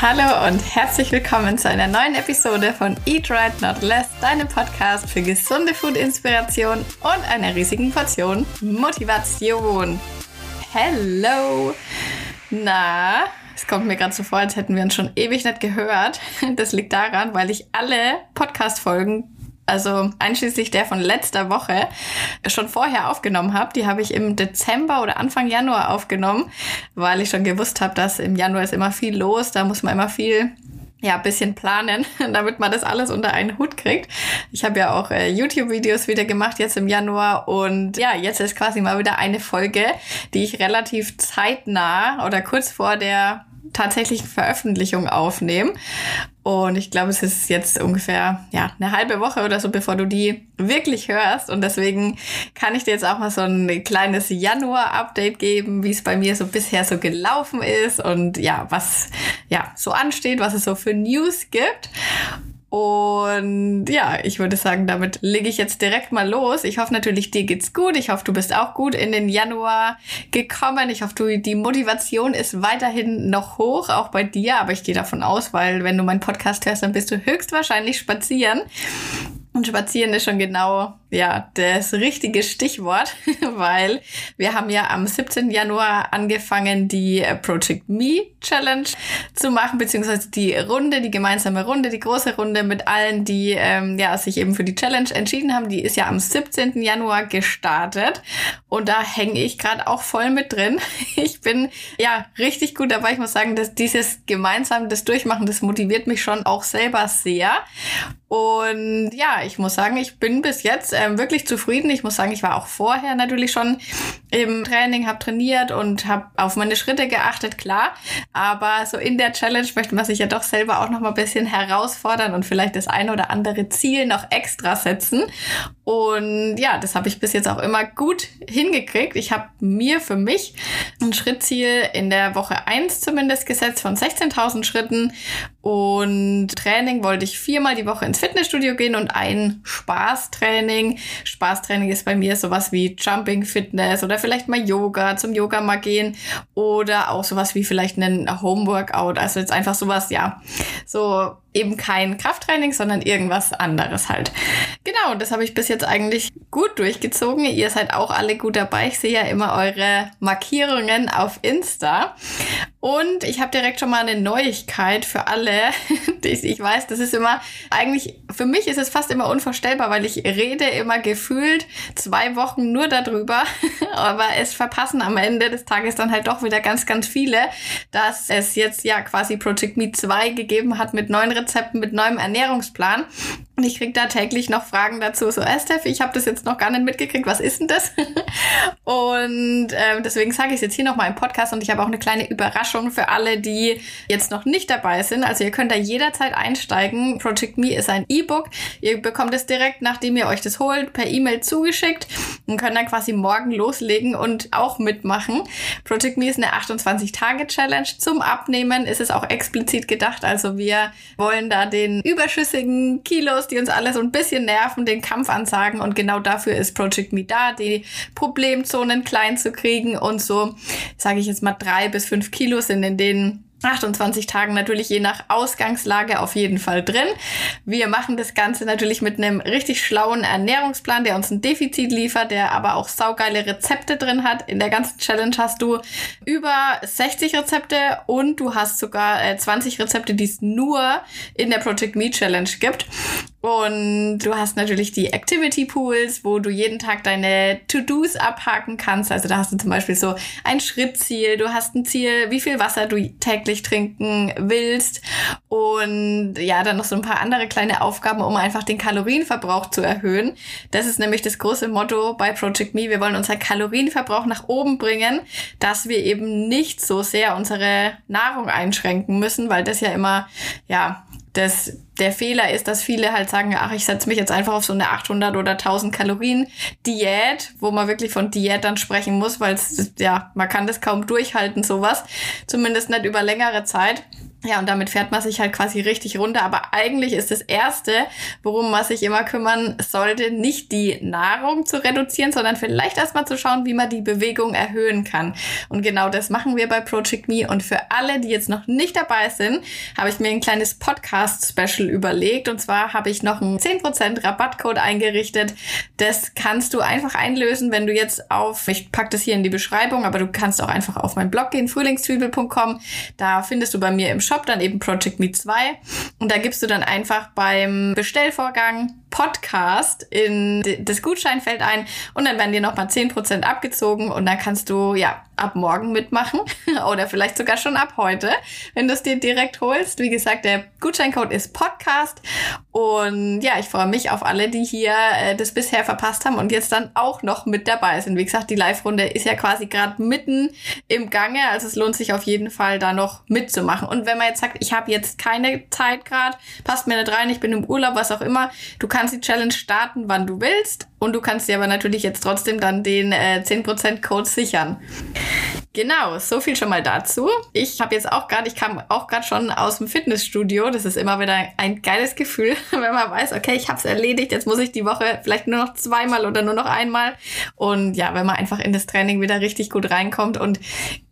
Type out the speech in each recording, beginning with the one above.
Hallo und herzlich willkommen zu einer neuen Episode von Eat Right Not Less, deinem Podcast für gesunde Food-Inspiration und einer riesigen Portion Motivation. Hello! Na, es kommt mir gerade so vor, als hätten wir uns schon ewig nicht gehört. Das liegt daran, weil ich alle Podcast-Folgen also einschließlich der von letzter Woche, schon vorher aufgenommen habe. Die habe ich im Dezember oder Anfang Januar aufgenommen, weil ich schon gewusst habe, dass im Januar ist immer viel los, da muss man immer viel ja, bisschen planen, damit man das alles unter einen Hut kriegt. Ich habe ja auch äh, YouTube-Videos wieder gemacht jetzt im Januar und ja, jetzt ist quasi mal wieder eine Folge, die ich relativ zeitnah oder kurz vor der tatsächlichen Veröffentlichung aufnehme. Und ich glaube, es ist jetzt ungefähr ja, eine halbe Woche oder so, bevor du die wirklich hörst. Und deswegen kann ich dir jetzt auch mal so ein kleines Januar-Update geben, wie es bei mir so bisher so gelaufen ist und ja, was ja so ansteht, was es so für News gibt. Und ja, ich würde sagen, damit lege ich jetzt direkt mal los. Ich hoffe natürlich, dir geht's gut. Ich hoffe, du bist auch gut in den Januar gekommen. Ich hoffe, du, die Motivation ist weiterhin noch hoch, auch bei dir. Aber ich gehe davon aus, weil wenn du meinen Podcast hörst, dann bist du höchstwahrscheinlich spazieren. Und spazieren ist schon genau, ja, das richtige Stichwort, weil wir haben ja am 17. Januar angefangen, die Project Me Challenge zu machen, beziehungsweise die Runde, die gemeinsame Runde, die große Runde mit allen, die ähm, ja, sich eben für die Challenge entschieden haben. Die ist ja am 17. Januar gestartet und da hänge ich gerade auch voll mit drin. Ich bin ja richtig gut dabei. Ich muss sagen, dass dieses gemeinsam das Durchmachen, das motiviert mich schon auch selber sehr. Und ja, ich muss sagen, ich bin bis jetzt ähm, wirklich zufrieden. Ich muss sagen, ich war auch vorher natürlich schon im Training, habe trainiert und habe auf meine Schritte geachtet, klar. Aber so in der Challenge möchte man sich ja doch selber auch noch mal ein bisschen herausfordern und vielleicht das eine oder andere Ziel noch extra setzen. Und ja, das habe ich bis jetzt auch immer gut hingekriegt. Ich habe mir für mich ein Schrittziel in der Woche eins zumindest gesetzt von 16.000 Schritten. Und Training wollte ich viermal die Woche ins Fitnessstudio gehen und ein Spaßtraining. Spaßtraining ist bei mir sowas wie Jumping Fitness oder vielleicht mal Yoga, zum Yoga mal gehen oder auch sowas wie vielleicht einen Homeworkout. Also jetzt einfach sowas, ja, so eben kein Krafttraining, sondern irgendwas anderes halt. Genau, das habe ich bis jetzt eigentlich gut durchgezogen. Ihr seid auch alle gut dabei. Ich sehe ja immer eure Markierungen auf Insta. Und ich habe direkt schon mal eine Neuigkeit für alle. Ich weiß, das ist immer, eigentlich, für mich ist es fast immer unvorstellbar, weil ich rede immer gefühlt zwei Wochen nur darüber. Aber es verpassen am Ende des Tages dann halt doch wieder ganz, ganz viele, dass es jetzt ja quasi Project Me 2 gegeben hat mit neuen Rezepten, mit neuem Ernährungsplan. Und ich krieg da täglich noch Fragen dazu, so, äh, Steph, ich habe das jetzt noch gar nicht mitgekriegt, was ist denn das? und ähm, deswegen sage ich es jetzt hier nochmal im Podcast und ich habe auch eine kleine Überraschung für alle, die jetzt noch nicht dabei sind. Also ihr könnt da jederzeit einsteigen. Project Me ist ein E-Book. Ihr bekommt es direkt, nachdem ihr euch das holt, per E-Mail zugeschickt und könnt dann quasi morgen loslegen und auch mitmachen. Project Me ist eine 28-Tage-Challenge. Zum Abnehmen ist es auch explizit gedacht. Also wir wollen da den überschüssigen Kilos die uns alle so ein bisschen nerven, den Kampf ansagen. Und genau dafür ist Project Me da, die Problemzonen klein zu kriegen und so, sage ich jetzt mal, drei bis fünf Kilo sind in denen 28 Tagen natürlich je nach Ausgangslage auf jeden Fall drin. Wir machen das Ganze natürlich mit einem richtig schlauen Ernährungsplan, der uns ein Defizit liefert, der aber auch saugeile Rezepte drin hat. In der ganzen Challenge hast du über 60 Rezepte und du hast sogar 20 äh, Rezepte, die es nur in der Project Me Challenge gibt. Und du hast natürlich die Activity Pools, wo du jeden Tag deine To-Dos abhaken kannst. Also da hast du zum Beispiel so ein Schrittziel, du hast ein Ziel, wie viel Wasser du täglich trinken willst. Und ja, dann noch so ein paar andere kleine Aufgaben, um einfach den Kalorienverbrauch zu erhöhen. Das ist nämlich das große Motto bei Project Me. Wir wollen unseren Kalorienverbrauch nach oben bringen, dass wir eben nicht so sehr unsere Nahrung einschränken müssen, weil das ja immer, ja, das, der Fehler ist, dass viele halt sagen, ach, ich setze mich jetzt einfach auf so eine 800 oder 1000 Kalorien Diät, wo man wirklich von Diät dann sprechen muss, weil ja, man kann das kaum durchhalten, sowas. Zumindest nicht über längere Zeit. Ja, und damit fährt man sich halt quasi richtig runter. Aber eigentlich ist das Erste, worum man sich immer kümmern sollte, nicht die Nahrung zu reduzieren, sondern vielleicht erstmal zu schauen, wie man die Bewegung erhöhen kann. Und genau das machen wir bei Project Me. Und für alle, die jetzt noch nicht dabei sind, habe ich mir ein kleines Podcast-Special überlegt. Und zwar habe ich noch einen 10% Rabattcode eingerichtet. Das kannst du einfach einlösen, wenn du jetzt auf, ich packe das hier in die Beschreibung, aber du kannst auch einfach auf meinen Blog gehen, frühlingszwiebel.com. Da findest du bei mir im Shop dann eben Project Me 2 und da gibst du dann einfach beim Bestellvorgang Podcast in das Gutscheinfeld ein und dann werden dir nochmal 10% abgezogen und dann kannst du ja ab morgen mitmachen oder vielleicht sogar schon ab heute, wenn du es dir direkt holst. Wie gesagt, der Gutscheincode ist Podcast und ja, ich freue mich auf alle, die hier äh, das bisher verpasst haben und jetzt dann auch noch mit dabei sind. Wie gesagt, die Live-Runde ist ja quasi gerade mitten im Gange, also es lohnt sich auf jeden Fall da noch mitzumachen. Und wenn man jetzt sagt, ich habe jetzt keine Zeit gerade, passt mir nicht rein, ich bin im Urlaub, was auch immer, du kannst die Challenge starten, wann du willst und du kannst dir aber natürlich jetzt trotzdem dann den äh, 10% Code sichern. Genau, so viel schon mal dazu. Ich habe jetzt auch gerade, ich kam auch gerade schon aus dem Fitnessstudio. Das ist immer wieder ein geiles Gefühl, wenn man weiß, okay, ich habe es erledigt. Jetzt muss ich die Woche vielleicht nur noch zweimal oder nur noch einmal. Und ja, wenn man einfach in das Training wieder richtig gut reinkommt und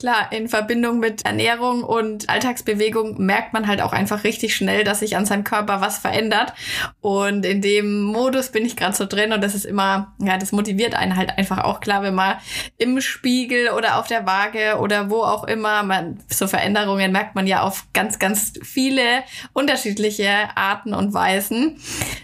klar, in Verbindung mit Ernährung und Alltagsbewegung merkt man halt auch einfach richtig schnell, dass sich an seinem Körper was verändert. Und in dem Modus bin ich gerade so drin und das ist immer, ja, das motiviert einen halt einfach auch klar, wenn man im Spiegel oder auf der Waage Tage oder wo auch immer. Man, so Veränderungen merkt man ja auf ganz, ganz viele unterschiedliche Arten und Weisen.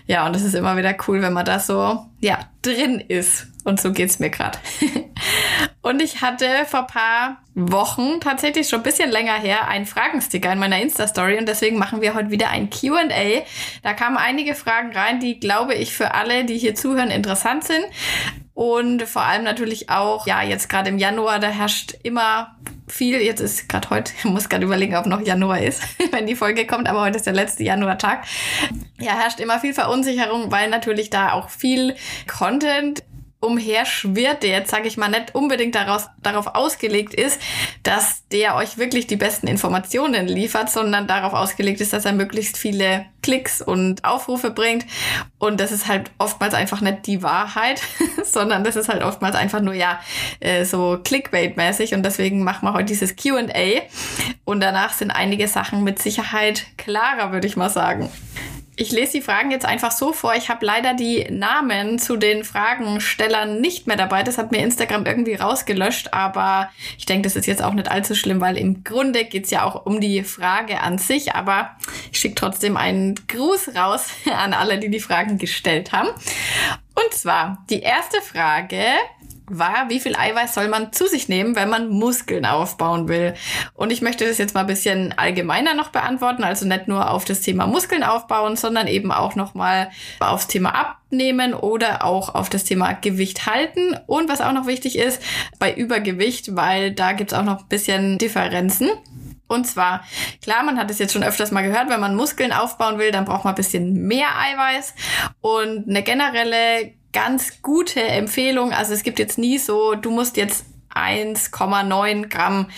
Ja, und es ist immer wieder cool, wenn man da so, ja, drin ist. Und so geht's mir gerade. und ich hatte vor paar Wochen, tatsächlich schon ein bisschen länger her, einen Fragensticker in meiner Insta-Story und deswegen machen wir heute wieder ein QA. Da kamen einige Fragen rein, die, glaube ich, für alle, die hier zuhören, interessant sind. Und vor allem natürlich auch, ja, jetzt gerade im Januar, da herrscht immer viel. Jetzt ist gerade heute, ich muss gerade überlegen, ob noch Januar ist, wenn die Folge kommt, aber heute ist der letzte Januartag. Ja, herrscht immer viel Verunsicherung, weil natürlich da auch viel Content umherschwirrt, der jetzt, sage ich mal, nicht unbedingt daraus, darauf ausgelegt ist, dass der euch wirklich die besten Informationen liefert, sondern darauf ausgelegt ist, dass er möglichst viele Klicks und Aufrufe bringt. Und das ist halt oftmals einfach nicht die Wahrheit, sondern das ist halt oftmals einfach nur, ja, äh, so Clickbait-mäßig. Und deswegen machen wir heute dieses QA. Und danach sind einige Sachen mit Sicherheit klarer, würde ich mal sagen. Ich lese die Fragen jetzt einfach so vor. Ich habe leider die Namen zu den Fragenstellern nicht mehr dabei. Das hat mir Instagram irgendwie rausgelöscht. Aber ich denke, das ist jetzt auch nicht allzu schlimm, weil im Grunde geht es ja auch um die Frage an sich. Aber ich schicke trotzdem einen Gruß raus an alle, die die Fragen gestellt haben. Und zwar die erste Frage war, wie viel Eiweiß soll man zu sich nehmen, wenn man Muskeln aufbauen will? Und ich möchte das jetzt mal ein bisschen allgemeiner noch beantworten, also nicht nur auf das Thema Muskeln aufbauen, sondern eben auch nochmal aufs Thema Abnehmen oder auch auf das Thema Gewicht halten. Und was auch noch wichtig ist, bei Übergewicht, weil da gibt's auch noch ein bisschen Differenzen. Und zwar, klar, man hat es jetzt schon öfters mal gehört, wenn man Muskeln aufbauen will, dann braucht man ein bisschen mehr Eiweiß. Und eine generelle ganz gute Empfehlung. Also es gibt jetzt nie so, du musst jetzt 1,9 Gramm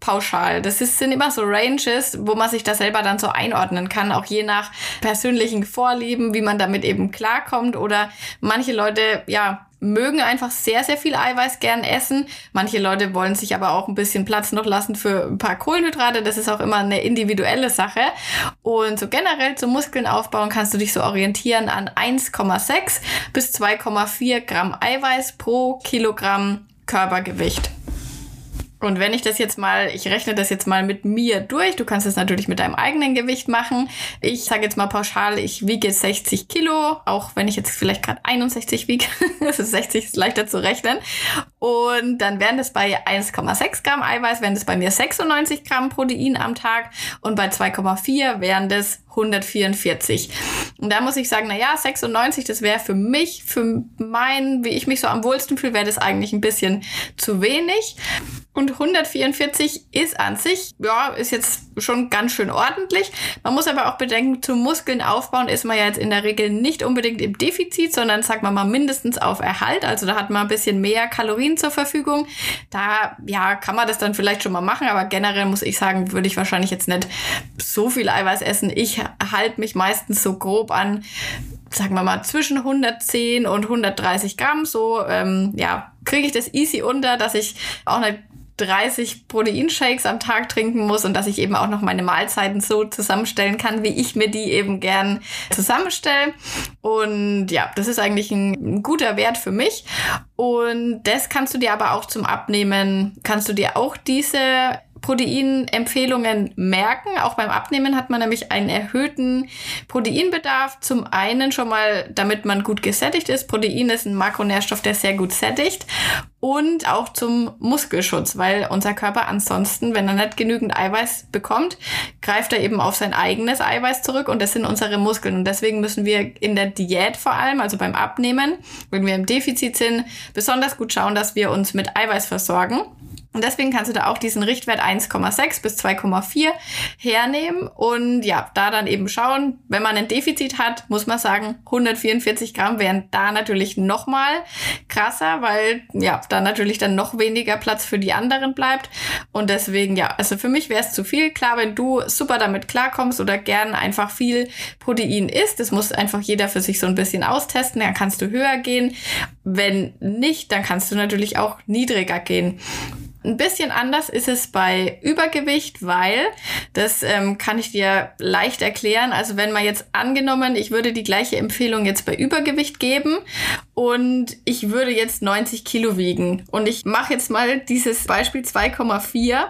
pauschal. Das ist, sind immer so Ranges, wo man sich da selber dann so einordnen kann, auch je nach persönlichen Vorlieben, wie man damit eben klarkommt. Oder manche Leute, ja, mögen einfach sehr, sehr viel Eiweiß gern essen. Manche Leute wollen sich aber auch ein bisschen Platz noch lassen für ein paar Kohlenhydrate. Das ist auch immer eine individuelle Sache. Und so generell zum Muskeln aufbauen kannst du dich so orientieren an 1,6 bis 2,4 Gramm Eiweiß pro Kilogramm Körpergewicht. Und wenn ich das jetzt mal, ich rechne das jetzt mal mit mir durch, du kannst es natürlich mit deinem eigenen Gewicht machen. Ich sage jetzt mal pauschal, ich wiege 60 Kilo, auch wenn ich jetzt vielleicht gerade 61 wiege. das ist 60 ist leichter zu rechnen. Und dann wären das bei 1,6 Gramm Eiweiß, wären das bei mir 96 Gramm Protein am Tag und bei 2,4 wären das 144. Und da muss ich sagen, na ja, 96, das wäre für mich, für mein, wie ich mich so am wohlsten fühle, wäre das eigentlich ein bisschen zu wenig. Und 144 ist an sich, ja, ist jetzt schon ganz schön ordentlich. Man muss aber auch bedenken, zum Muskeln aufbauen ist man ja jetzt in der Regel nicht unbedingt im Defizit, sondern sagt man mal mindestens auf Erhalt. Also da hat man ein bisschen mehr Kalorien Kalorien zur Verfügung. Da, ja, kann man das dann vielleicht schon mal machen, aber generell muss ich sagen, würde ich wahrscheinlich jetzt nicht so viel Eiweiß essen. Ich halte mich meistens so grob an sagen wir mal, zwischen 110 und 130 Gramm. So, ähm, ja, kriege ich das easy unter, dass ich auch nicht 30 Proteinshakes am Tag trinken muss und dass ich eben auch noch meine Mahlzeiten so zusammenstellen kann, wie ich mir die eben gern zusammenstelle. Und ja, das ist eigentlich ein, ein guter Wert für mich. Und das kannst du dir aber auch zum Abnehmen, kannst du dir auch diese Proteinempfehlungen merken. Auch beim Abnehmen hat man nämlich einen erhöhten Proteinbedarf. Zum einen schon mal, damit man gut gesättigt ist. Protein ist ein Makronährstoff, der sehr gut sättigt. Und auch zum Muskelschutz, weil unser Körper ansonsten, wenn er nicht genügend Eiweiß bekommt, greift er eben auf sein eigenes Eiweiß zurück und das sind unsere Muskeln. Und deswegen müssen wir in der Diät vor allem, also beim Abnehmen, wenn wir im Defizit sind, besonders gut schauen, dass wir uns mit Eiweiß versorgen. Und deswegen kannst du da auch diesen Richtwert 1,6 bis 2,4 hernehmen und ja, da dann eben schauen, wenn man ein Defizit hat, muss man sagen, 144 Gramm wären da natürlich nochmal krasser, weil ja, da natürlich dann noch weniger Platz für die anderen bleibt. Und deswegen, ja, also für mich wäre es zu viel. Klar, wenn du super damit klarkommst oder gern einfach viel Protein isst, das muss einfach jeder für sich so ein bisschen austesten, dann kannst du höher gehen. Wenn nicht, dann kannst du natürlich auch niedriger gehen. Ein bisschen anders ist es bei Übergewicht, weil, das ähm, kann ich dir leicht erklären, also wenn man jetzt angenommen, ich würde die gleiche Empfehlung jetzt bei Übergewicht geben und ich würde jetzt 90 Kilo wiegen und ich mache jetzt mal dieses Beispiel 2,4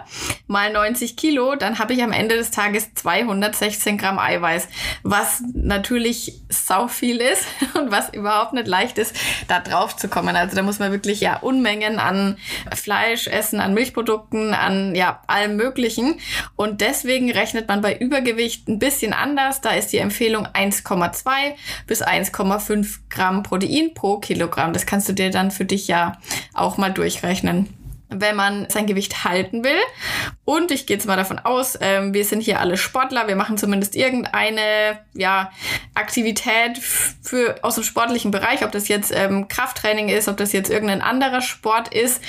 mal 90 Kilo, dann habe ich am Ende des Tages 216 Gramm Eiweiß, was natürlich sau viel ist und was überhaupt nicht leicht ist, da drauf zu kommen. Also da muss man wirklich ja Unmengen an Fleisch essen, an Milchprodukten, an ja allem Möglichen. Und deswegen rechnet man bei Übergewicht ein bisschen anders. Da ist die Empfehlung 1,2 bis 1,5 Gramm Protein pro Kilogramm. Das kannst du dir dann für dich ja auch mal durchrechnen wenn man sein Gewicht halten will. Und ich gehe jetzt mal davon aus, ähm, wir sind hier alle Sportler, wir machen zumindest irgendeine ja, Aktivität für, aus dem sportlichen Bereich, ob das jetzt ähm, Krafttraining ist, ob das jetzt irgendein anderer Sport ist,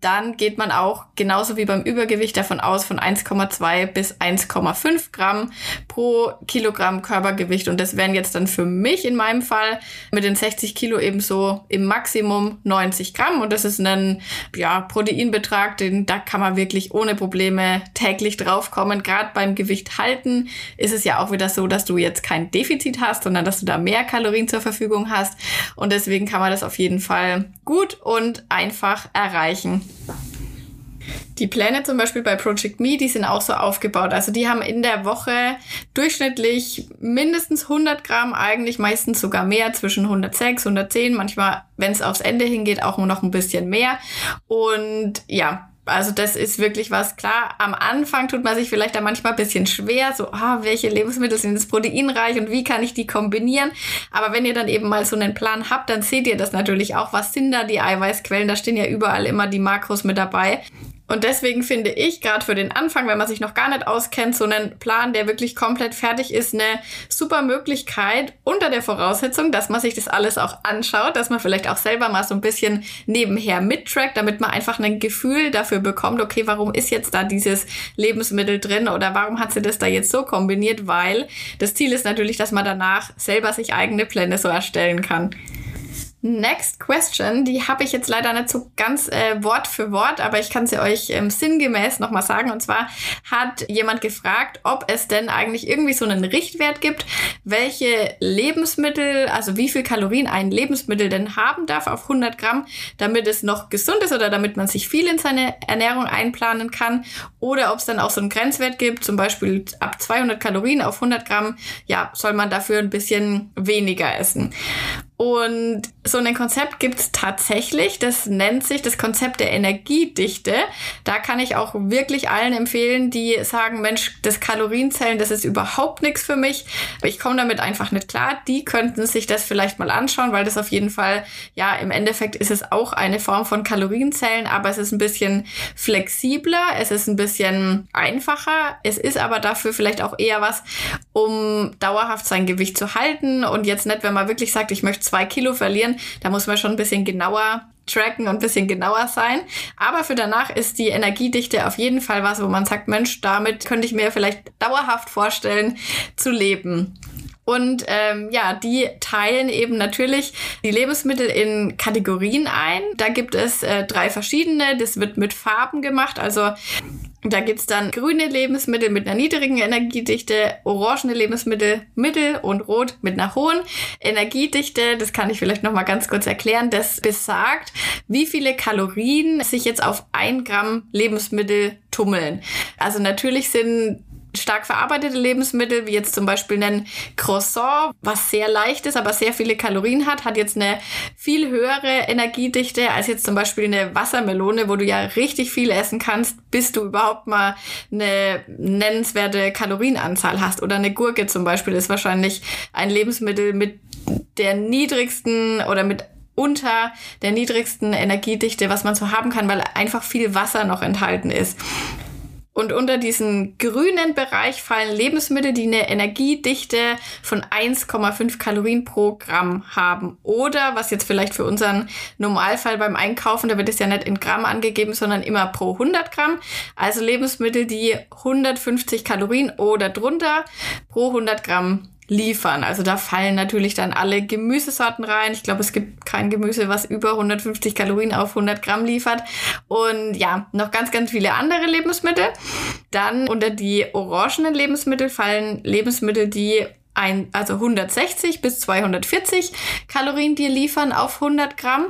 dann geht man auch genauso wie beim Übergewicht davon aus von 1,2 bis 1,5 Gramm pro Kilogramm Körpergewicht. Und das wären jetzt dann für mich in meinem Fall mit den 60 Kilo ebenso im Maximum 90 Gramm. Und das ist ein ja, Protein Kalorienbetrag, den, da kann man wirklich ohne Probleme täglich draufkommen. Gerade beim Gewicht halten ist es ja auch wieder so, dass du jetzt kein Defizit hast, sondern dass du da mehr Kalorien zur Verfügung hast. Und deswegen kann man das auf jeden Fall gut und einfach erreichen. Die Pläne zum Beispiel bei Project Me, die sind auch so aufgebaut. Also die haben in der Woche durchschnittlich mindestens 100 Gramm, eigentlich meistens sogar mehr, zwischen 106, 110, manchmal, wenn es aufs Ende hingeht, auch nur noch ein bisschen mehr. Und ja, also das ist wirklich was klar. Am Anfang tut man sich vielleicht da manchmal ein bisschen schwer, so, ah, welche Lebensmittel sind jetzt proteinreich und wie kann ich die kombinieren? Aber wenn ihr dann eben mal so einen Plan habt, dann seht ihr das natürlich auch. Was sind da die Eiweißquellen? Da stehen ja überall immer die Makros mit dabei. Und deswegen finde ich, gerade für den Anfang, wenn man sich noch gar nicht auskennt, so einen Plan, der wirklich komplett fertig ist, eine super Möglichkeit unter der Voraussetzung, dass man sich das alles auch anschaut, dass man vielleicht auch selber mal so ein bisschen nebenher mittrackt, damit man einfach ein Gefühl dafür bekommt, okay, warum ist jetzt da dieses Lebensmittel drin oder warum hat sie das da jetzt so kombiniert, weil das Ziel ist natürlich, dass man danach selber sich eigene Pläne so erstellen kann. Next question, die habe ich jetzt leider nicht so ganz äh, Wort für Wort, aber ich kann sie euch ähm, sinngemäß nochmal sagen. Und zwar hat jemand gefragt, ob es denn eigentlich irgendwie so einen Richtwert gibt, welche Lebensmittel, also wie viel Kalorien ein Lebensmittel denn haben darf auf 100 Gramm, damit es noch gesund ist oder damit man sich viel in seine Ernährung einplanen kann. Oder ob es dann auch so einen Grenzwert gibt, zum Beispiel ab 200 Kalorien auf 100 Gramm, ja, soll man dafür ein bisschen weniger essen. Und so ein Konzept gibt's tatsächlich. Das nennt sich das Konzept der Energiedichte. Da kann ich auch wirklich allen empfehlen, die sagen, Mensch, das Kalorienzellen, das ist überhaupt nichts für mich. Ich komme damit einfach nicht klar. Die könnten sich das vielleicht mal anschauen, weil das auf jeden Fall, ja, im Endeffekt ist es auch eine Form von Kalorienzellen, aber es ist ein bisschen flexibler, es ist ein bisschen einfacher. Es ist aber dafür vielleicht auch eher was, um dauerhaft sein Gewicht zu halten und jetzt nicht, wenn man wirklich sagt, ich möchte zwei Kilo verlieren, da muss man schon ein bisschen genauer tracken und ein bisschen genauer sein. Aber für danach ist die Energiedichte auf jeden Fall was, wo man sagt, Mensch, damit könnte ich mir vielleicht dauerhaft vorstellen zu leben. Und ähm, ja, die teilen eben natürlich die Lebensmittel in Kategorien ein. Da gibt es äh, drei verschiedene. Das wird mit Farben gemacht. Also da gibt's dann grüne Lebensmittel mit einer niedrigen Energiedichte, orangene Lebensmittel mittel und rot mit einer hohen Energiedichte. Das kann ich vielleicht nochmal ganz kurz erklären. Das besagt, wie viele Kalorien sich jetzt auf ein Gramm Lebensmittel tummeln. Also natürlich sind stark verarbeitete Lebensmittel, wie jetzt zum Beispiel ein Croissant, was sehr leicht ist, aber sehr viele Kalorien hat, hat jetzt eine viel höhere Energiedichte als jetzt zum Beispiel eine Wassermelone, wo du ja richtig viel essen kannst, bis du überhaupt mal eine nennenswerte Kalorienanzahl hast. Oder eine Gurke zum Beispiel ist wahrscheinlich ein Lebensmittel mit der niedrigsten oder mit unter der niedrigsten Energiedichte, was man so haben kann, weil einfach viel Wasser noch enthalten ist. Und unter diesen grünen Bereich fallen Lebensmittel, die eine Energiedichte von 1,5 Kalorien pro Gramm haben. Oder was jetzt vielleicht für unseren Normalfall beim Einkaufen, da wird es ja nicht in Gramm angegeben, sondern immer pro 100 Gramm. Also Lebensmittel, die 150 Kalorien oder drunter pro 100 Gramm liefern. Also da fallen natürlich dann alle Gemüsesorten rein. Ich glaube, es gibt kein Gemüse, was über 150 Kalorien auf 100 Gramm liefert. Und ja, noch ganz, ganz viele andere Lebensmittel. Dann unter die orangenen Lebensmittel fallen Lebensmittel, die ein, also 160 bis 240 Kalorien dir liefern auf 100 Gramm.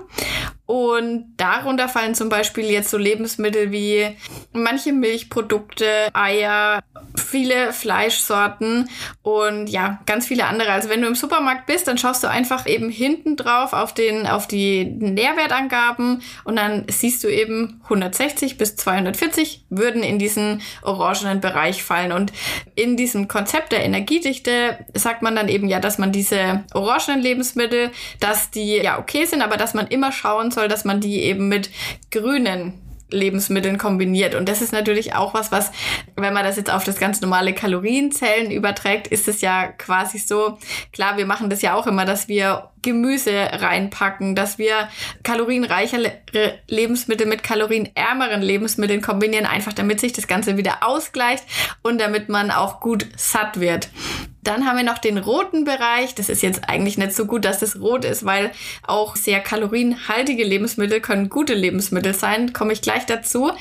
Und darunter fallen zum Beispiel jetzt so Lebensmittel wie manche Milchprodukte, Eier, viele Fleischsorten und ja, ganz viele andere. Also wenn du im Supermarkt bist, dann schaust du einfach eben hinten drauf auf den, auf die Nährwertangaben und dann siehst du eben 160 bis 240 würden in diesen orangenen Bereich fallen. Und in diesem Konzept der Energiedichte sagt man dann eben ja, dass man diese orangenen Lebensmittel, dass die ja okay sind, aber dass man immer schauen soll, dass man die eben mit grünen Lebensmitteln kombiniert. Und das ist natürlich auch was, was, wenn man das jetzt auf das ganz normale Kalorienzellen überträgt, ist es ja quasi so, klar, wir machen das ja auch immer, dass wir Gemüse reinpacken, dass wir kalorienreichere Lebensmittel mit kalorienärmeren Lebensmitteln kombinieren, einfach damit sich das Ganze wieder ausgleicht und damit man auch gut satt wird. Dann haben wir noch den roten Bereich. Das ist jetzt eigentlich nicht so gut, dass das rot ist, weil auch sehr kalorienhaltige Lebensmittel können gute Lebensmittel sein. Komme ich gleich dazu.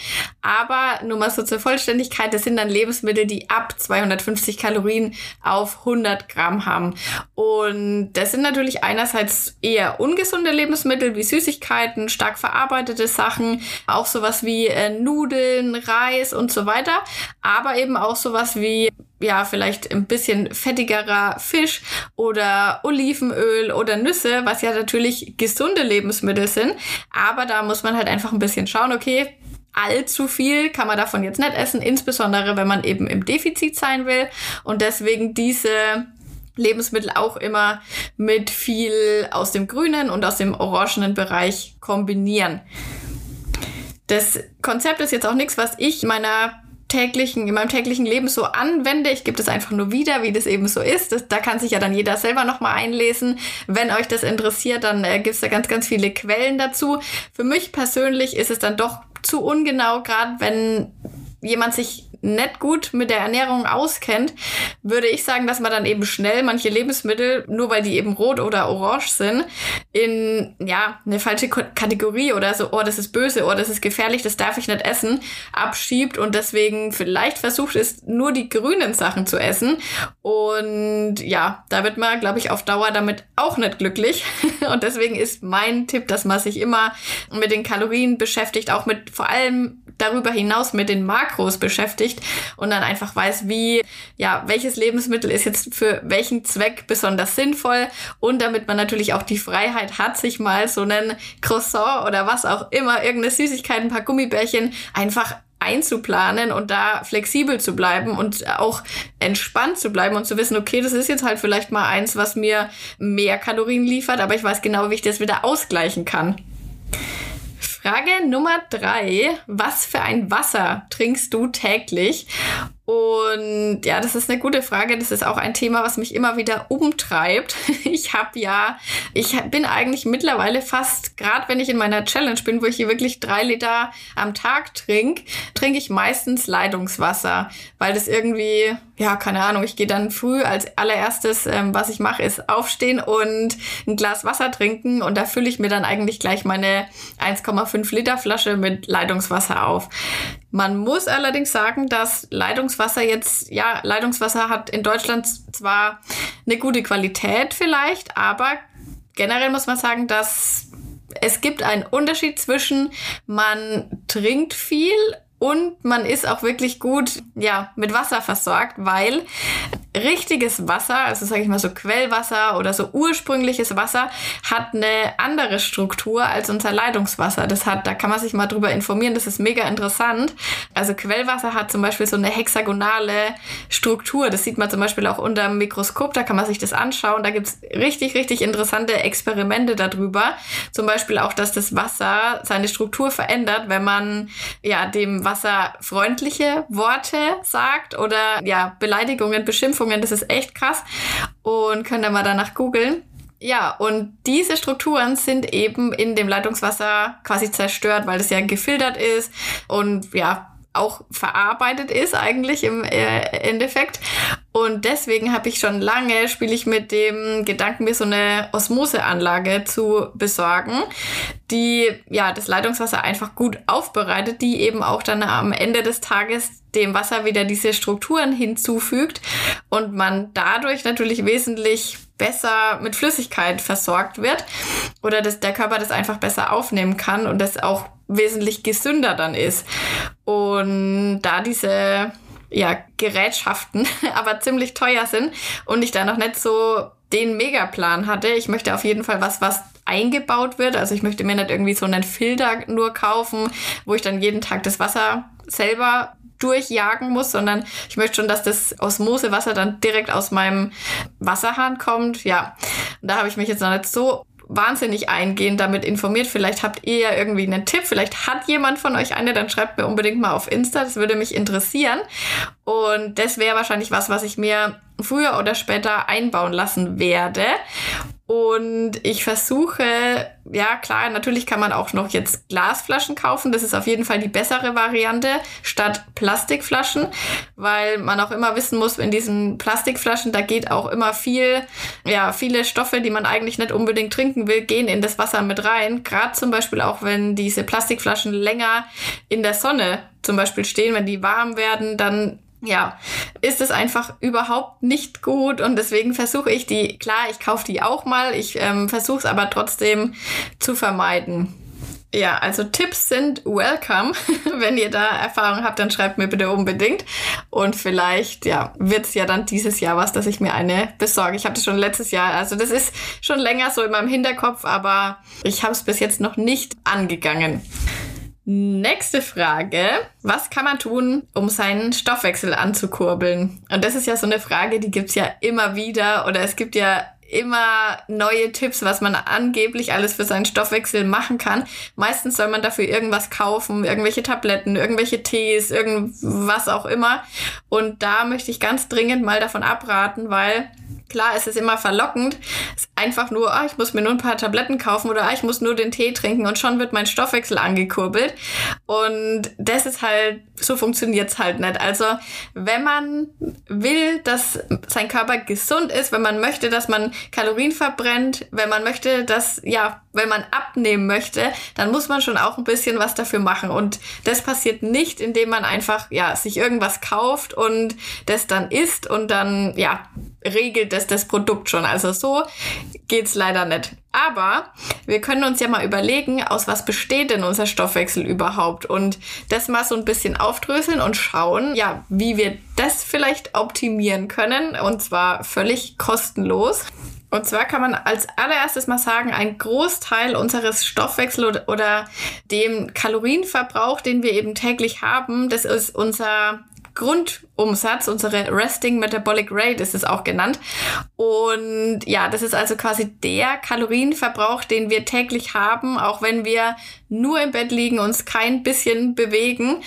Aber nur mal so zur Vollständigkeit. Das sind dann Lebensmittel, die ab 250 Kalorien auf 100 Gramm haben. Und das sind natürlich einerseits eher ungesunde Lebensmittel wie Süßigkeiten, stark verarbeitete Sachen, auch sowas wie äh, Nudeln, Reis und so weiter. Aber eben auch sowas wie ja, vielleicht ein bisschen fettigerer Fisch oder Olivenöl oder Nüsse, was ja natürlich gesunde Lebensmittel sind. Aber da muss man halt einfach ein bisschen schauen, okay, allzu viel kann man davon jetzt nicht essen, insbesondere wenn man eben im Defizit sein will. Und deswegen diese Lebensmittel auch immer mit viel aus dem grünen und aus dem orangenen Bereich kombinieren. Das Konzept ist jetzt auch nichts, was ich meiner täglichen, in meinem täglichen Leben so anwende. Ich gebe das einfach nur wieder, wie das eben so ist. Das, da kann sich ja dann jeder selber nochmal einlesen. Wenn euch das interessiert, dann äh, gibt es da ganz, ganz viele Quellen dazu. Für mich persönlich ist es dann doch zu ungenau, gerade wenn jemand sich nicht gut mit der Ernährung auskennt, würde ich sagen, dass man dann eben schnell manche Lebensmittel, nur weil die eben rot oder orange sind, in ja eine falsche Kategorie oder so, oh, das ist böse, oh, das ist gefährlich, das darf ich nicht essen, abschiebt und deswegen vielleicht versucht ist, nur die grünen Sachen zu essen. Und ja, da wird man, glaube ich, auf Dauer damit auch nicht glücklich. Und deswegen ist mein Tipp, dass man sich immer mit den Kalorien beschäftigt, auch mit vor allem darüber hinaus mit den Makros beschäftigt und dann einfach weiß, wie, ja, welches Lebensmittel ist jetzt für welchen Zweck besonders sinnvoll und damit man natürlich auch die Freiheit hat, sich mal so einen Croissant oder was auch immer, irgendeine Süßigkeit, ein paar Gummibärchen einfach einzuplanen und da flexibel zu bleiben und auch entspannt zu bleiben und zu wissen, okay, das ist jetzt halt vielleicht mal eins, was mir mehr Kalorien liefert, aber ich weiß genau, wie ich das wieder ausgleichen kann. Frage Nummer drei. Was für ein Wasser trinkst du täglich? Und ja, das ist eine gute Frage. Das ist auch ein Thema, was mich immer wieder umtreibt. Ich habe ja, ich bin eigentlich mittlerweile fast, gerade wenn ich in meiner Challenge bin, wo ich hier wirklich drei Liter am Tag trinke, trinke ich meistens Leitungswasser, weil das irgendwie, ja, keine Ahnung, ich gehe dann früh als allererstes, ähm, was ich mache, ist aufstehen und ein Glas Wasser trinken und da fülle ich mir dann eigentlich gleich meine 1,5 Liter Flasche mit Leitungswasser auf. Man muss allerdings sagen, dass Leitungswasser jetzt, ja, Leitungswasser hat in Deutschland zwar eine gute Qualität vielleicht, aber generell muss man sagen, dass es gibt einen Unterschied zwischen man trinkt viel und man ist auch wirklich gut, ja, mit Wasser versorgt, weil richtiges Wasser, also sage ich mal so Quellwasser oder so ursprüngliches Wasser, hat eine andere Struktur als unser Leitungswasser. Das hat, da kann man sich mal drüber informieren, das ist mega interessant. Also Quellwasser hat zum Beispiel so eine hexagonale Struktur. Das sieht man zum Beispiel auch unter dem Mikroskop, da kann man sich das anschauen. Da gibt's richtig, richtig interessante Experimente darüber. Zum Beispiel auch, dass das Wasser seine Struktur verändert, wenn man ja dem Wasser freundliche Worte sagt oder ja Beleidigungen, Beschimpfungen Prüfungen, das ist echt krass. Und könnt ihr mal danach googeln. Ja, und diese Strukturen sind eben in dem Leitungswasser quasi zerstört, weil es ja gefiltert ist und ja, auch verarbeitet ist eigentlich im äh, Endeffekt. Und deswegen habe ich schon lange, spiele ich mit dem Gedanken, mir so eine Osmoseanlage zu besorgen, die ja das Leitungswasser einfach gut aufbereitet, die eben auch dann am Ende des Tages dem Wasser wieder diese Strukturen hinzufügt und man dadurch natürlich wesentlich besser mit Flüssigkeit versorgt wird oder dass der Körper das einfach besser aufnehmen kann und das auch wesentlich gesünder dann ist. Und da diese ja, Gerätschaften aber ziemlich teuer sind und ich da noch nicht so den Megaplan hatte. Ich möchte auf jeden Fall was, was eingebaut wird. Also ich möchte mir nicht irgendwie so einen Filter nur kaufen, wo ich dann jeden Tag das Wasser selber durchjagen muss, sondern ich möchte schon, dass das Osmosewasser dann direkt aus meinem Wasserhahn kommt. Ja, und da habe ich mich jetzt noch nicht so wahnsinnig eingehend damit informiert. Vielleicht habt ihr ja irgendwie einen Tipp. Vielleicht hat jemand von euch eine, dann schreibt mir unbedingt mal auf Insta. Das würde mich interessieren. Und das wäre wahrscheinlich was, was ich mir früher oder später einbauen lassen werde. Und ich versuche, ja klar, natürlich kann man auch noch jetzt Glasflaschen kaufen. Das ist auf jeden Fall die bessere Variante statt Plastikflaschen, weil man auch immer wissen muss, in diesen Plastikflaschen, da geht auch immer viel, ja, viele Stoffe, die man eigentlich nicht unbedingt trinken will, gehen in das Wasser mit rein. Gerade zum Beispiel auch, wenn diese Plastikflaschen länger in der Sonne zum Beispiel stehen, wenn die warm werden, dann ja, ist es einfach überhaupt nicht gut und deswegen versuche ich die, klar, ich kaufe die auch mal, ich ähm, versuche es aber trotzdem zu vermeiden. Ja, also Tipps sind welcome. Wenn ihr da Erfahrung habt, dann schreibt mir bitte unbedingt. Und vielleicht, ja, wird's ja dann dieses Jahr was, dass ich mir eine besorge. Ich habe das schon letztes Jahr, also das ist schon länger so in meinem Hinterkopf, aber ich habe es bis jetzt noch nicht angegangen. Nächste Frage. Was kann man tun, um seinen Stoffwechsel anzukurbeln? Und das ist ja so eine Frage, die gibt's ja immer wieder oder es gibt ja immer neue Tipps, was man angeblich alles für seinen Stoffwechsel machen kann. Meistens soll man dafür irgendwas kaufen, irgendwelche Tabletten, irgendwelche Tees, irgendwas auch immer. Und da möchte ich ganz dringend mal davon abraten, weil Klar, es ist immer verlockend. Es ist einfach nur, ah, ich muss mir nur ein paar Tabletten kaufen oder ah, ich muss nur den Tee trinken und schon wird mein Stoffwechsel angekurbelt. Und das ist halt, so funktioniert's halt nicht. Also, wenn man will, dass sein Körper gesund ist, wenn man möchte, dass man Kalorien verbrennt, wenn man möchte, dass, ja, wenn man abnehmen möchte, dann muss man schon auch ein bisschen was dafür machen. Und das passiert nicht, indem man einfach, ja, sich irgendwas kauft und das dann isst und dann, ja, regelt das das Produkt schon. Also so geht's leider nicht. Aber wir können uns ja mal überlegen, aus was besteht denn unser Stoffwechsel überhaupt und das mal so ein bisschen aufdröseln und schauen, ja, wie wir das vielleicht optimieren können und zwar völlig kostenlos. Und zwar kann man als allererstes mal sagen, ein Großteil unseres Stoffwechsels oder, oder dem Kalorienverbrauch, den wir eben täglich haben, das ist unser Grundumsatz, unsere Resting Metabolic Rate ist es auch genannt. Und ja, das ist also quasi der Kalorienverbrauch, den wir täglich haben, auch wenn wir nur im Bett liegen, uns kein bisschen bewegen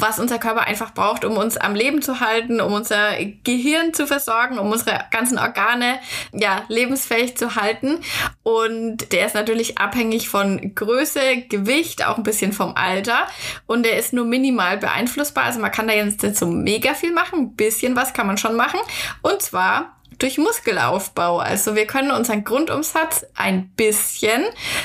was unser Körper einfach braucht, um uns am Leben zu halten, um unser Gehirn zu versorgen, um unsere ganzen Organe ja lebensfähig zu halten. Und der ist natürlich abhängig von Größe, Gewicht, auch ein bisschen vom Alter. Und der ist nur minimal beeinflussbar. Also man kann da jetzt nicht so mega viel machen. Ein bisschen was kann man schon machen. Und zwar durch Muskelaufbau. Also wir können unseren Grundumsatz ein bisschen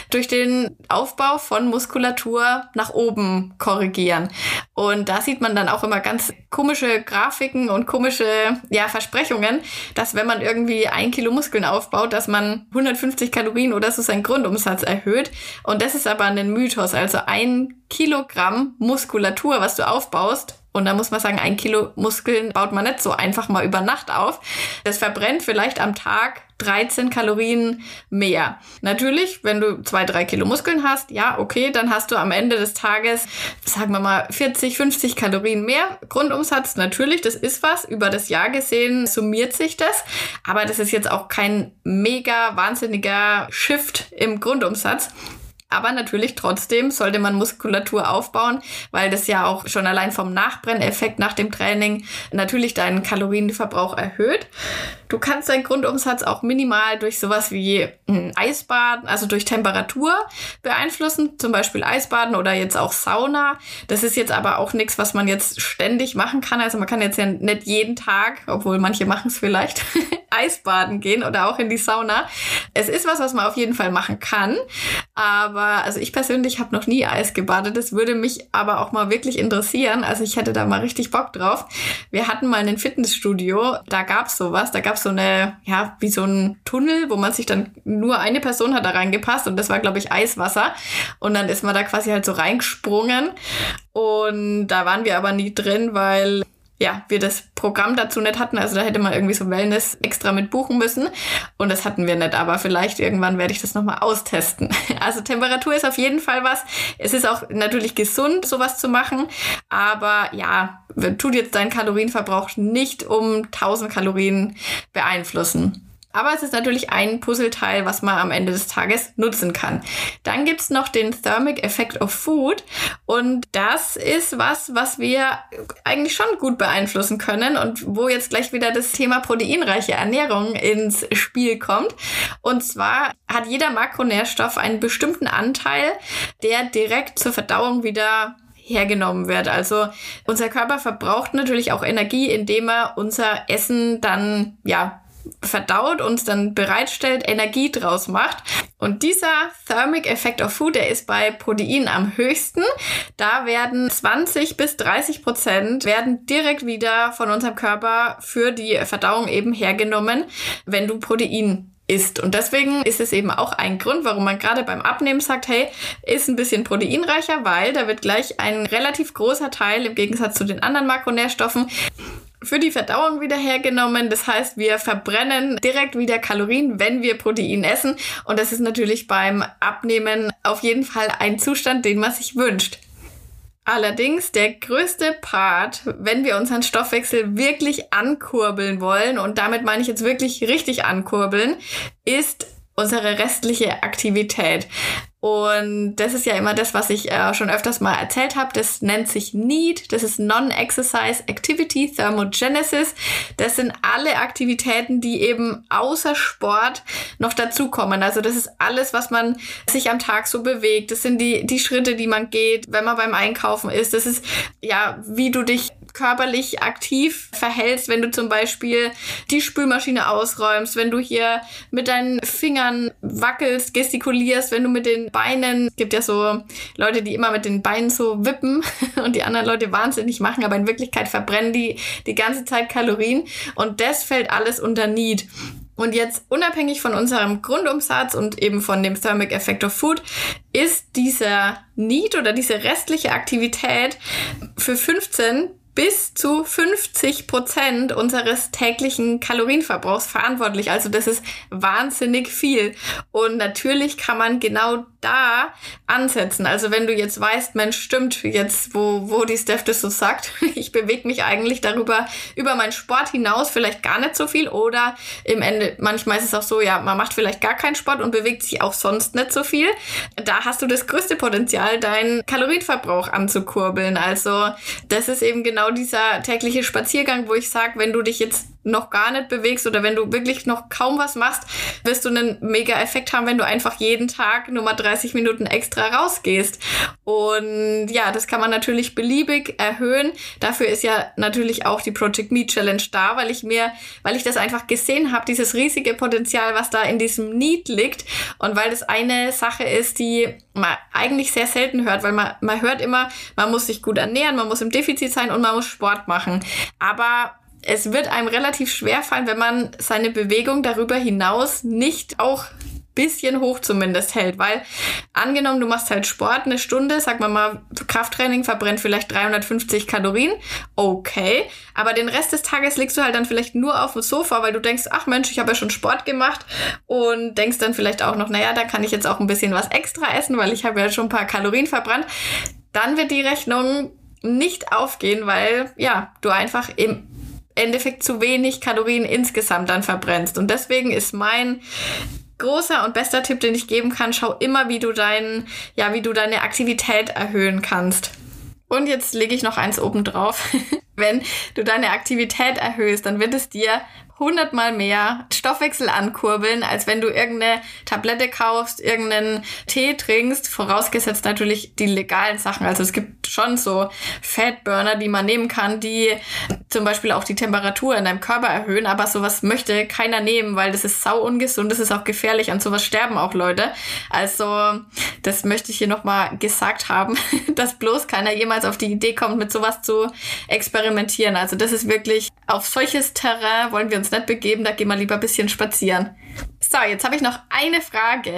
durch den Aufbau von Muskulatur nach oben korrigieren. Und da sieht man dann auch immer ganz komische Grafiken und komische ja, Versprechungen, dass wenn man irgendwie ein Kilo Muskeln aufbaut, dass man 150 Kalorien oder so seinen Grundumsatz erhöht. Und das ist aber ein Mythos. Also ein Kilogramm Muskulatur, was du aufbaust, und da muss man sagen, ein Kilo Muskeln baut man nicht so einfach mal über Nacht auf. Das verbrennt vielleicht am Tag 13 Kalorien mehr. Natürlich, wenn du zwei, drei Kilo Muskeln hast, ja, okay, dann hast du am Ende des Tages, sagen wir mal, 40, 50 Kalorien mehr Grundumsatz. Natürlich, das ist was. Über das Jahr gesehen summiert sich das. Aber das ist jetzt auch kein mega wahnsinniger Shift im Grundumsatz. Aber natürlich trotzdem sollte man Muskulatur aufbauen, weil das ja auch schon allein vom Nachbrenneffekt nach dem Training natürlich deinen Kalorienverbrauch erhöht. Du kannst deinen Grundumsatz auch minimal durch sowas wie hm, Eisbaden, also durch Temperatur beeinflussen, zum Beispiel Eisbaden oder jetzt auch Sauna. Das ist jetzt aber auch nichts, was man jetzt ständig machen kann. Also man kann jetzt ja nicht jeden Tag, obwohl manche machen es vielleicht, Eisbaden gehen oder auch in die Sauna. Es ist was, was man auf jeden Fall machen kann. Aber also ich persönlich habe noch nie Eis gebadet. Das würde mich aber auch mal wirklich interessieren. Also ich hätte da mal richtig Bock drauf. Wir hatten mal ein Fitnessstudio, da gab's sowas, da gab's so eine, ja, wie so ein Tunnel, wo man sich dann nur eine Person hat da reingepasst und das war, glaube ich, Eiswasser. Und dann ist man da quasi halt so reingesprungen. Und da waren wir aber nie drin, weil ja, wir das Programm dazu nicht hatten. Also da hätte man irgendwie so Wellness extra mit buchen müssen. Und das hatten wir nicht. Aber vielleicht irgendwann werde ich das nochmal austesten. Also Temperatur ist auf jeden Fall was. Es ist auch natürlich gesund, sowas zu machen. Aber ja, tut jetzt deinen Kalorienverbrauch nicht um 1000 Kalorien beeinflussen. Aber es ist natürlich ein Puzzleteil, was man am Ende des Tages nutzen kann. Dann gibt's noch den Thermic Effect of Food. Und das ist was, was wir eigentlich schon gut beeinflussen können und wo jetzt gleich wieder das Thema proteinreiche Ernährung ins Spiel kommt. Und zwar hat jeder Makronährstoff einen bestimmten Anteil, der direkt zur Verdauung wieder hergenommen wird. Also unser Körper verbraucht natürlich auch Energie, indem er unser Essen dann ja verdaut, uns dann bereitstellt, Energie draus macht. Und dieser Thermic Effect of Food, der ist bei Protein am höchsten. Da werden 20 bis 30 Prozent werden direkt wieder von unserem Körper für die Verdauung eben hergenommen, wenn du Protein isst. Und deswegen ist es eben auch ein Grund, warum man gerade beim Abnehmen sagt, hey, ist ein bisschen proteinreicher, weil da wird gleich ein relativ großer Teil im Gegensatz zu den anderen Makronährstoffen für die Verdauung wieder hergenommen. Das heißt, wir verbrennen direkt wieder Kalorien, wenn wir Protein essen. Und das ist natürlich beim Abnehmen auf jeden Fall ein Zustand, den man sich wünscht. Allerdings der größte Part, wenn wir unseren Stoffwechsel wirklich ankurbeln wollen, und damit meine ich jetzt wirklich richtig ankurbeln, ist unsere restliche Aktivität. Und das ist ja immer das, was ich äh, schon öfters mal erzählt habe. Das nennt sich NEAT. Das ist Non-Exercise Activity Thermogenesis. Das sind alle Aktivitäten, die eben außer Sport noch dazukommen. Also das ist alles, was man sich am Tag so bewegt. Das sind die, die Schritte, die man geht, wenn man beim Einkaufen ist. Das ist ja, wie du dich körperlich aktiv verhältst, wenn du zum Beispiel die Spülmaschine ausräumst, wenn du hier mit deinen Fingern wackelst, gestikulierst, wenn du mit den Beinen, es gibt ja so Leute, die immer mit den Beinen so wippen und die anderen Leute wahnsinnig machen, aber in Wirklichkeit verbrennen die die ganze Zeit Kalorien und das fällt alles unter Need. Und jetzt unabhängig von unserem Grundumsatz und eben von dem Thermic Effect of Food ist dieser Need oder diese restliche Aktivität für 15 bis zu 50 Prozent unseres täglichen Kalorienverbrauchs verantwortlich. Also das ist wahnsinnig viel. Und natürlich kann man genau da ansetzen. Also wenn du jetzt weißt, Mensch, stimmt jetzt, wo, wo die Steph das so sagt, ich bewege mich eigentlich darüber, über meinen Sport hinaus vielleicht gar nicht so viel oder im Ende, manchmal ist es auch so, ja, man macht vielleicht gar keinen Sport und bewegt sich auch sonst nicht so viel. Da hast du das größte Potenzial, deinen Kalorienverbrauch anzukurbeln. Also das ist eben genau dieser tägliche Spaziergang, wo ich sage, wenn du dich jetzt noch gar nicht bewegst oder wenn du wirklich noch kaum was machst, wirst du einen mega Effekt haben, wenn du einfach jeden Tag nur mal 30 Minuten extra rausgehst. Und ja, das kann man natürlich beliebig erhöhen. Dafür ist ja natürlich auch die Project Me Challenge da, weil ich mir, weil ich das einfach gesehen habe, dieses riesige Potenzial, was da in diesem Need liegt und weil das eine Sache ist, die man eigentlich sehr selten hört, weil man, man hört immer, man muss sich gut ernähren, man muss im Defizit sein und man muss Sport machen. Aber es wird einem relativ schwer fallen, wenn man seine Bewegung darüber hinaus nicht auch bisschen hoch zumindest hält, weil angenommen, du machst halt Sport eine Stunde, sag mal mal, Krafttraining verbrennt vielleicht 350 Kalorien, okay, aber den Rest des Tages legst du halt dann vielleicht nur auf dem Sofa, weil du denkst, ach Mensch, ich habe ja schon Sport gemacht und denkst dann vielleicht auch noch, naja, da kann ich jetzt auch ein bisschen was extra essen, weil ich habe ja schon ein paar Kalorien verbrannt. Dann wird die Rechnung nicht aufgehen, weil ja, du einfach im Endeffekt zu wenig Kalorien insgesamt dann verbrennst. Und deswegen ist mein großer und bester Tipp, den ich geben kann, schau immer, wie du deinen, ja, wie du deine Aktivität erhöhen kannst. Und jetzt lege ich noch eins oben drauf. Wenn du deine Aktivität erhöhst, dann wird es dir hundertmal mehr Stoffwechsel ankurbeln, als wenn du irgendeine Tablette kaufst, irgendeinen Tee trinkst, vorausgesetzt natürlich die legalen Sachen. Also es gibt schon so Fatburner, die man nehmen kann, die zum Beispiel auch die Temperatur in deinem Körper erhöhen, aber sowas möchte keiner nehmen, weil das ist sau ungesund, das ist auch gefährlich, an sowas sterben auch Leute. Also das möchte ich hier nochmal gesagt haben, dass bloß keiner jemals auf die Idee kommt, mit sowas zu experimentieren. Also das ist wirklich, auf solches Terrain wollen wir uns nicht begeben, da gehen wir lieber ein bisschen spazieren. So, jetzt habe ich noch eine Frage.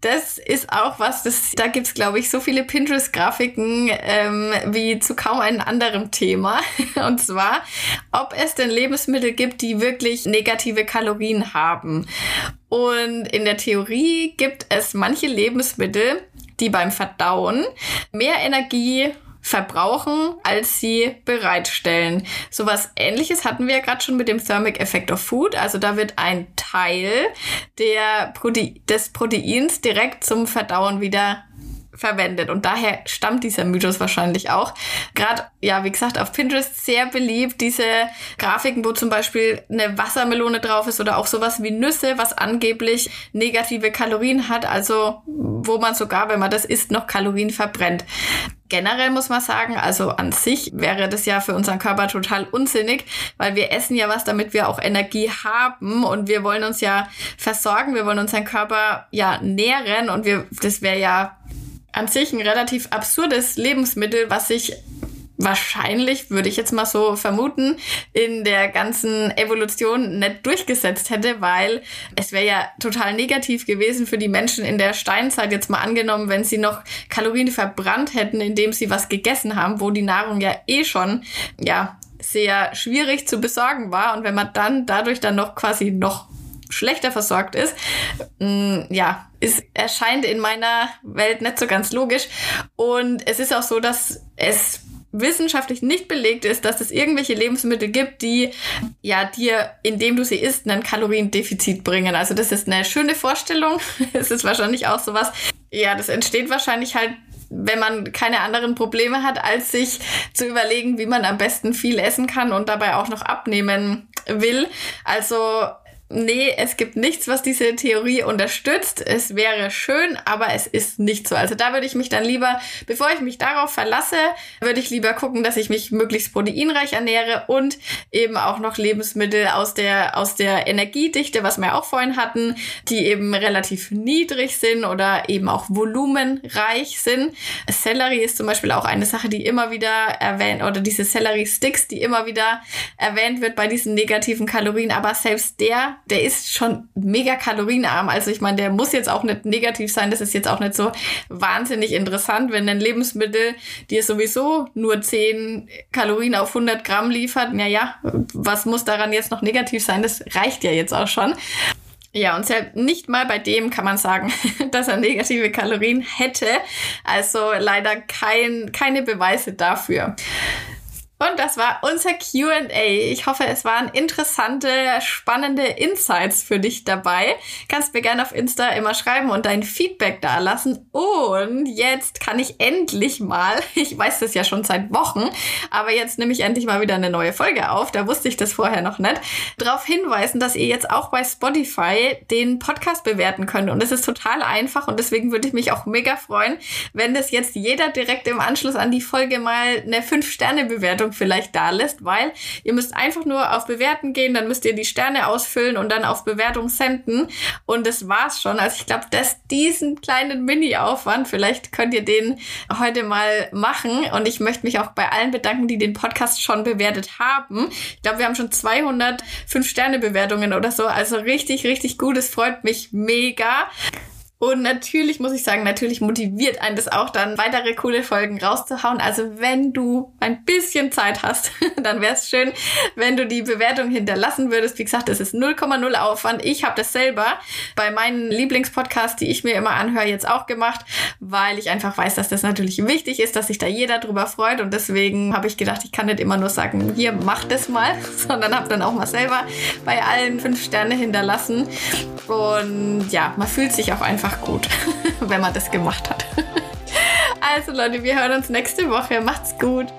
Das ist auch was, das, da gibt's glaube ich, so viele Pinterest-Grafiken ähm, wie zu kaum einem anderen Thema. Und zwar, ob es denn Lebensmittel gibt, die wirklich negative Kalorien haben. Und in der Theorie gibt es manche Lebensmittel, die beim Verdauen mehr Energie verbrauchen, als sie bereitstellen. Sowas ähnliches hatten wir ja gerade schon mit dem Thermic Effect of Food. Also da wird ein Teil der Prote des Proteins direkt zum Verdauen wieder verwendet. Und daher stammt dieser Mythos wahrscheinlich auch. Gerade, ja, wie gesagt, auf Pinterest sehr beliebt, diese Grafiken, wo zum Beispiel eine Wassermelone drauf ist oder auch sowas wie Nüsse, was angeblich negative Kalorien hat, also wo man sogar, wenn man das isst, noch Kalorien verbrennt. Generell muss man sagen, also an sich wäre das ja für unseren Körper total unsinnig, weil wir essen ja was, damit wir auch Energie haben und wir wollen uns ja versorgen, wir wollen unseren Körper ja nähren und wir, das wäre ja an sich ein relativ absurdes Lebensmittel, was sich wahrscheinlich, würde ich jetzt mal so vermuten, in der ganzen Evolution nicht durchgesetzt hätte, weil es wäre ja total negativ gewesen für die Menschen in der Steinzeit, jetzt mal angenommen, wenn sie noch Kalorien verbrannt hätten, indem sie was gegessen haben, wo die Nahrung ja eh schon, ja, sehr schwierig zu besorgen war. Und wenn man dann dadurch dann noch quasi noch schlechter versorgt ist, mm, ja, es erscheint in meiner Welt nicht so ganz logisch. Und es ist auch so, dass es wissenschaftlich nicht belegt ist, dass es irgendwelche Lebensmittel gibt, die ja dir, indem du sie isst, einen Kaloriendefizit bringen. Also das ist eine schöne Vorstellung. Es ist wahrscheinlich auch sowas. Ja, das entsteht wahrscheinlich halt wenn man keine anderen Probleme hat, als sich zu überlegen, wie man am besten viel essen kann und dabei auch noch abnehmen will. Also nee, es gibt nichts, was diese Theorie unterstützt. Es wäre schön, aber es ist nicht so. Also da würde ich mich dann lieber, bevor ich mich darauf verlasse, würde ich lieber gucken, dass ich mich möglichst proteinreich ernähre und eben auch noch Lebensmittel aus der, aus der Energiedichte, was wir auch vorhin hatten, die eben relativ niedrig sind oder eben auch volumenreich sind. Sellerie ist zum Beispiel auch eine Sache, die immer wieder erwähnt, oder diese Sellerie-Sticks, die immer wieder erwähnt wird bei diesen negativen Kalorien, aber selbst der der ist schon mega kalorienarm. Also ich meine, der muss jetzt auch nicht negativ sein. Das ist jetzt auch nicht so wahnsinnig interessant, wenn ein Lebensmittel dir sowieso nur 10 Kalorien auf 100 Gramm liefert. Naja, was muss daran jetzt noch negativ sein? Das reicht ja jetzt auch schon. Ja, und selbst nicht mal bei dem kann man sagen, dass er negative Kalorien hätte. Also leider kein, keine Beweise dafür. Und das war unser QA. Ich hoffe, es waren interessante, spannende Insights für dich dabei. Kannst mir gerne auf Insta immer schreiben und dein Feedback da lassen. Und jetzt kann ich endlich mal, ich weiß das ja schon seit Wochen, aber jetzt nehme ich endlich mal wieder eine neue Folge auf. Da wusste ich das vorher noch nicht. Darauf hinweisen, dass ihr jetzt auch bei Spotify den Podcast bewerten könnt. Und es ist total einfach und deswegen würde ich mich auch mega freuen, wenn das jetzt jeder direkt im Anschluss an die Folge mal eine 5-Sterne-Bewertung vielleicht da lässt, weil ihr müsst einfach nur auf Bewerten gehen, dann müsst ihr die Sterne ausfüllen und dann auf Bewertung senden und das war's schon. Also ich glaube, dass diesen kleinen Mini-Aufwand, vielleicht könnt ihr den heute mal machen und ich möchte mich auch bei allen bedanken, die den Podcast schon bewertet haben. Ich glaube, wir haben schon 200 5-Sterne-Bewertungen oder so, also richtig, richtig gut. Es freut mich mega. Und natürlich muss ich sagen, natürlich motiviert einen das auch dann, weitere coole Folgen rauszuhauen. Also wenn du ein bisschen Zeit hast, dann wäre es schön, wenn du die Bewertung hinterlassen würdest. Wie gesagt, es ist 0,0 Aufwand. Ich habe das selber bei meinen Lieblingspodcasts, die ich mir immer anhöre, jetzt auch gemacht, weil ich einfach weiß, dass das natürlich wichtig ist, dass sich da jeder drüber freut. Und deswegen habe ich gedacht, ich kann nicht immer nur sagen, hier, mach das mal, sondern habe dann auch mal selber bei allen fünf Sterne hinterlassen. Und ja, man fühlt sich auch einfach einfach gut, wenn man das gemacht hat. Also Leute, wir hören uns nächste Woche. Macht's gut.